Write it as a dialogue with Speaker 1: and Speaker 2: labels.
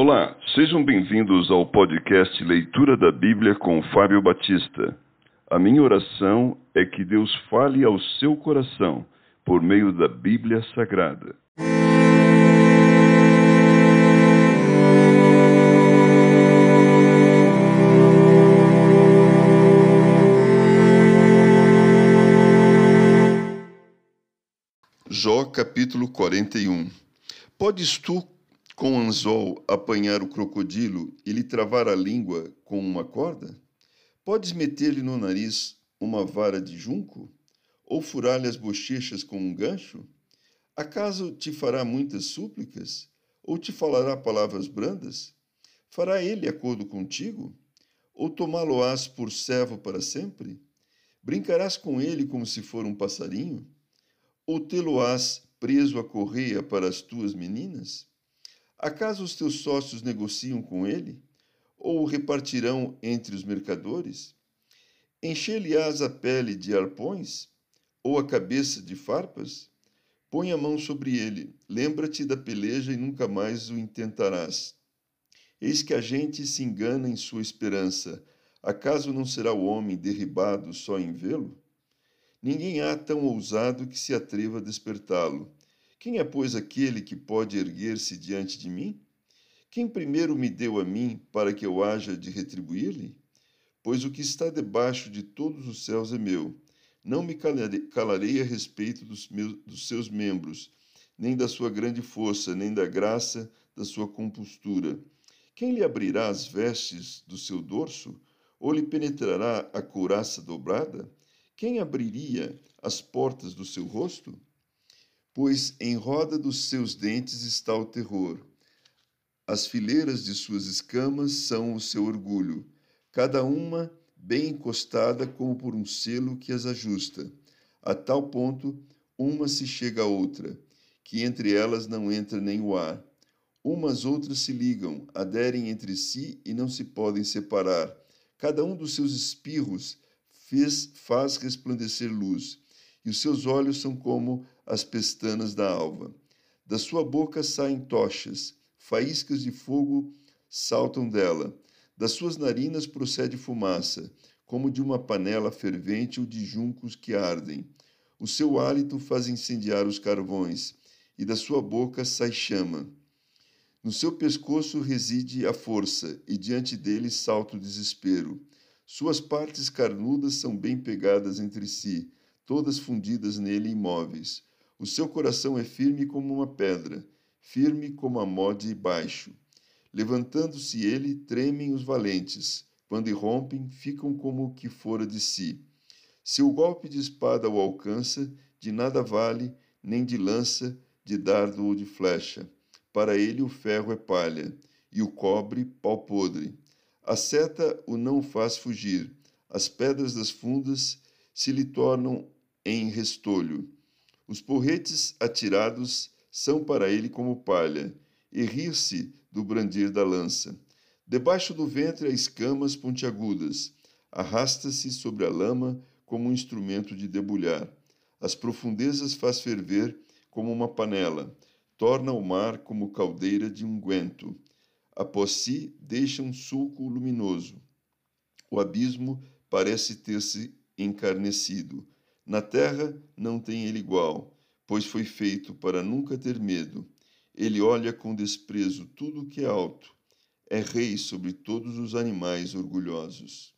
Speaker 1: Olá, sejam bem-vindos ao podcast Leitura da Bíblia com Fábio Batista. A minha oração é que Deus fale ao seu coração por meio da Bíblia Sagrada. Jó capítulo 41 Podes tu com anzol apanhar o crocodilo e lhe travar a língua com uma corda? Podes meter-lhe no nariz uma vara de junco? Ou furar-lhe as bochechas com um gancho? Acaso te fará muitas súplicas? Ou te falará palavras brandas? Fará ele acordo contigo? Ou tomá-lo-ás por servo para sempre? Brincarás com ele como se for um passarinho? Ou tê-lo-ás preso à correia para as tuas meninas? Acaso os teus sócios negociam com ele? Ou o repartirão entre os mercadores? Encher-lhe-ás a pele de arpões? Ou a cabeça de farpas? Põe a mão sobre ele, lembra-te da peleja e nunca mais o intentarás. Eis que a gente se engana em sua esperança. Acaso não será o homem derribado só em vê-lo? Ninguém há tão ousado que se atreva a despertá-lo. Quem é, pois, aquele que pode erguer-se diante de mim? Quem primeiro me deu a mim para que eu haja de retribuir-lhe? Pois o que está debaixo de todos os céus é meu. Não me calarei a respeito dos, meus, dos seus membros, nem da sua grande força, nem da graça da sua compostura. Quem lhe abrirá as vestes do seu dorso? Ou lhe penetrará a couraça dobrada? Quem abriria as portas do seu rosto? Pois em roda dos seus dentes está o terror. As fileiras de suas escamas são o seu orgulho, cada uma bem encostada como por um selo que as ajusta. A tal ponto, uma se chega à outra, que entre elas não entra nem o ar. Umas outras se ligam, aderem entre si e não se podem separar. Cada um dos seus espirros fez, faz resplandecer luz, e os seus olhos são como as pestanas da alva. Da sua boca saem tochas, faíscas de fogo saltam dela. Das suas narinas procede fumaça, como de uma panela fervente ou de juncos que ardem. O seu hálito faz incendiar os carvões, e da sua boca sai chama. No seu pescoço reside a força, e diante dele salta o desespero. Suas partes carnudas são bem pegadas entre si, todas fundidas nele imóveis. O seu coração é firme como uma pedra, firme como a mode baixo. Levantando-se ele, tremem os valentes. Quando irrompem, ficam como que fora de si. Se o golpe de espada o alcança, de nada vale, nem de lança, de dardo ou de flecha. Para ele o ferro é palha, e o cobre pau podre. A seta o não faz fugir, as pedras das fundas se lhe tornam em restolho. Os porretes atirados são para ele como palha, e rir-se do brandir da lança. Debaixo do ventre há escamas pontiagudas, arrasta-se sobre a lama como um instrumento de debulhar. As profundezas faz ferver como uma panela, torna o mar como caldeira de unguento. Após si deixa um sulco luminoso. O abismo parece ter se encarnecido na terra não tem ele igual, pois foi feito para nunca ter medo. Ele olha com desprezo tudo o que é alto. É rei sobre todos os animais orgulhosos.